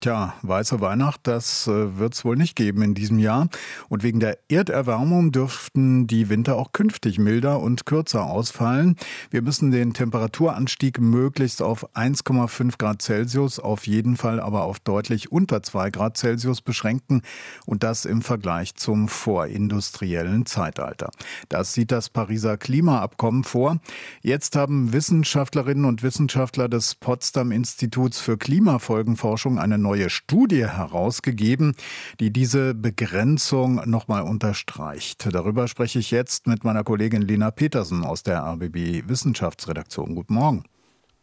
Tja, weiße Weihnacht, das äh, wird es wohl nicht geben in diesem Jahr. Und wegen der Erderwärmung dürften die Winter auch künftig milder und kürzer ausfallen. Wir müssen den Temperaturanstieg möglichst auf 1,5 Grad Celsius, auf jeden Fall aber auf deutlich unter 2 Grad Celsius beschränken. Und das im Vergleich zum vorindustriellen Zeitalter. Das sieht das Pariser Klimaabkommen vor. Jetzt haben Wissenschaftlerinnen und Wissenschaftler des Potsdam Instituts für Klimafolgenforschung eine neue Studie herausgegeben, die diese Begrenzung nochmal unterstreicht. Darüber spreche ich jetzt mit meiner Kollegin Lena Petersen aus der RBB Wissenschaftsredaktion. Guten Morgen.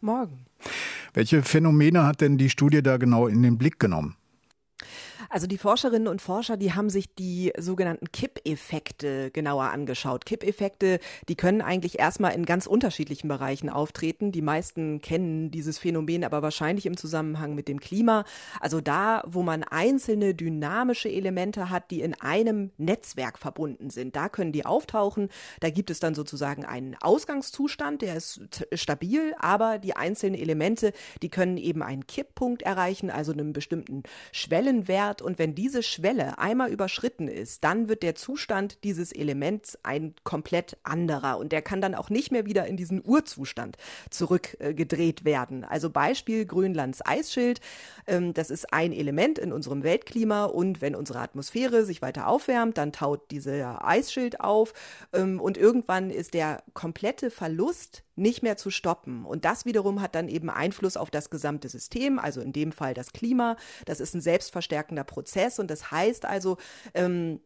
Morgen. Welche Phänomene hat denn die Studie da genau in den Blick genommen? Also die Forscherinnen und Forscher, die haben sich die sogenannten Kippeffekte genauer angeschaut. Kippeffekte, die können eigentlich erstmal in ganz unterschiedlichen Bereichen auftreten. Die meisten kennen dieses Phänomen aber wahrscheinlich im Zusammenhang mit dem Klima. Also da, wo man einzelne dynamische Elemente hat, die in einem Netzwerk verbunden sind, da können die auftauchen. Da gibt es dann sozusagen einen Ausgangszustand, der ist stabil, aber die einzelnen Elemente, die können eben einen Kipppunkt erreichen, also einen bestimmten Schwellenwert Wert und wenn diese Schwelle einmal überschritten ist, dann wird der Zustand dieses Elements ein komplett anderer. Und der kann dann auch nicht mehr wieder in diesen Urzustand zurückgedreht werden. Also Beispiel Grönlands Eisschild, ähm, das ist ein Element in unserem Weltklima. Und wenn unsere Atmosphäre sich weiter aufwärmt, dann taut dieser Eisschild auf. Ähm, und irgendwann ist der komplette Verlust nicht mehr zu stoppen. Und das wiederum hat dann eben Einfluss auf das gesamte System, also in dem Fall das Klima. Das ist ein selbstverstärkender Prozess und das heißt also, ähm,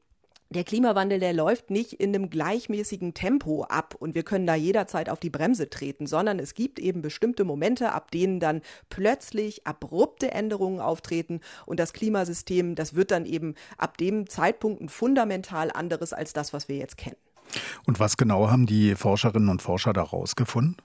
der Klimawandel, der läuft nicht in einem gleichmäßigen Tempo ab und wir können da jederzeit auf die Bremse treten, sondern es gibt eben bestimmte Momente, ab denen dann plötzlich abrupte Änderungen auftreten und das Klimasystem, das wird dann eben ab dem Zeitpunkt ein fundamental anderes als das, was wir jetzt kennen. Und was genau haben die Forscherinnen und Forscher da rausgefunden?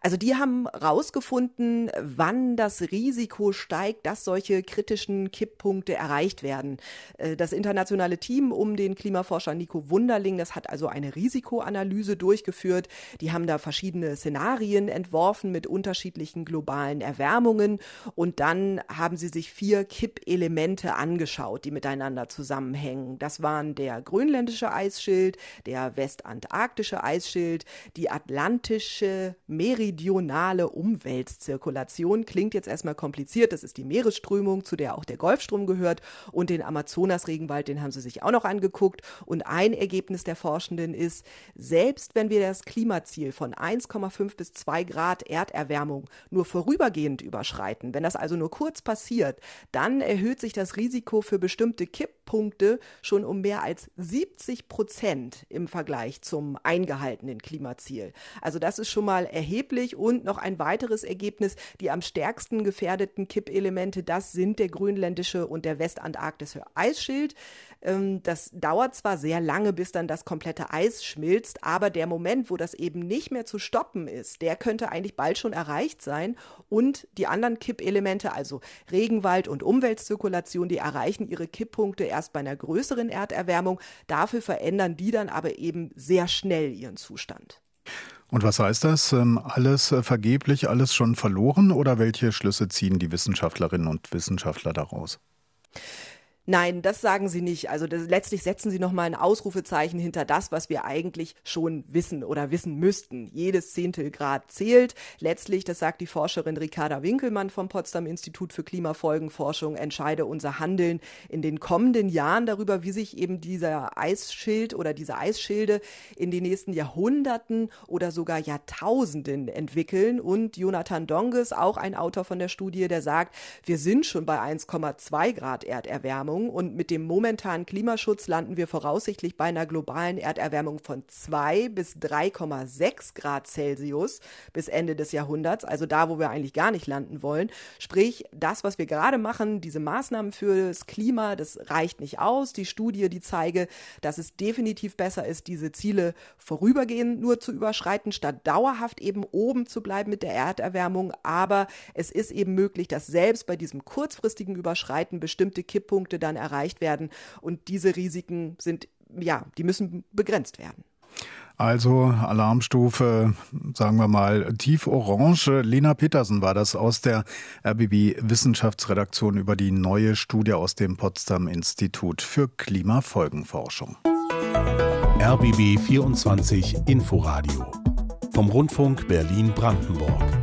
Also die haben rausgefunden, wann das Risiko steigt, dass solche kritischen Kipppunkte erreicht werden. Äh, das internationale Team um den Klimaforscher Nico Wunderling, das hat also eine Risikoanalyse durchgeführt. Die haben da verschiedene Szenarien entworfen mit unterschiedlichen globalen Erwärmungen und dann haben sie sich vier Kippelemente angeschaut, die miteinander zusammenhängen. Das waren der grönländische Eisschild, der westantarktische Eisschild, die atlantische Meeresströmung meridionale Umweltzirkulation. Klingt jetzt erstmal kompliziert. Das ist die Meeresströmung, zu der auch der Golfstrom gehört. Und den Amazonasregenwald, den haben sie sich auch noch angeguckt. Und ein Ergebnis der Forschenden ist, selbst wenn wir das Klimaziel von 1,5 bis 2 Grad Erderwärmung nur vorübergehend überschreiten, wenn das also nur kurz passiert, dann erhöht sich das Risiko für bestimmte Kipppunkte schon um mehr als 70 Prozent im Vergleich zum eingehaltenen Klimaziel. Also das ist schon mal erheblich erheblich. Und noch ein weiteres Ergebnis, die am stärksten gefährdeten Kippelemente, das sind der grönländische und der westantarktische Eisschild. Ähm, das dauert zwar sehr lange, bis dann das komplette Eis schmilzt, aber der Moment, wo das eben nicht mehr zu stoppen ist, der könnte eigentlich bald schon erreicht sein. Und die anderen Kippelemente, also Regenwald und Umweltzirkulation, die erreichen ihre Kipppunkte erst bei einer größeren Erderwärmung. Dafür verändern die dann aber eben sehr schnell ihren Zustand. Und was heißt das? Ähm, alles äh, vergeblich, alles schon verloren oder welche Schlüsse ziehen die Wissenschaftlerinnen und Wissenschaftler daraus? Nein, das sagen sie nicht. Also das, letztlich setzen sie nochmal ein Ausrufezeichen hinter das, was wir eigentlich schon wissen oder wissen müssten. Jedes Zehntelgrad zählt. Letztlich, das sagt die Forscherin Ricarda Winkelmann vom Potsdam Institut für Klimafolgenforschung, entscheide unser Handeln in den kommenden Jahren darüber, wie sich eben dieser Eisschild oder diese Eisschilde in den nächsten Jahrhunderten oder sogar Jahrtausenden entwickeln. Und Jonathan Donges, auch ein Autor von der Studie, der sagt, wir sind schon bei 1,2 Grad Erderwärmung. Erderwärmung und mit dem momentanen Klimaschutz landen wir voraussichtlich bei einer globalen Erderwärmung von 2 bis 3,6 Grad Celsius bis Ende des Jahrhunderts, also da, wo wir eigentlich gar nicht landen wollen. Sprich, das, was wir gerade machen, diese Maßnahmen für das Klima, das reicht nicht aus. Die Studie, die zeige, dass es definitiv besser ist, diese Ziele vorübergehend nur zu überschreiten, statt dauerhaft eben oben zu bleiben mit der Erderwärmung. Aber es ist eben möglich, dass selbst bei diesem kurzfristigen Überschreiten bestimmte Kipppunkte dann erreicht werden. Und diese Risiken sind, ja, die müssen begrenzt werden. Also Alarmstufe, sagen wir mal, tief orange. Lena Petersen war das aus der RBB Wissenschaftsredaktion über die neue Studie aus dem Potsdam Institut für Klimafolgenforschung. RBB 24 Inforadio vom Rundfunk Berlin-Brandenburg.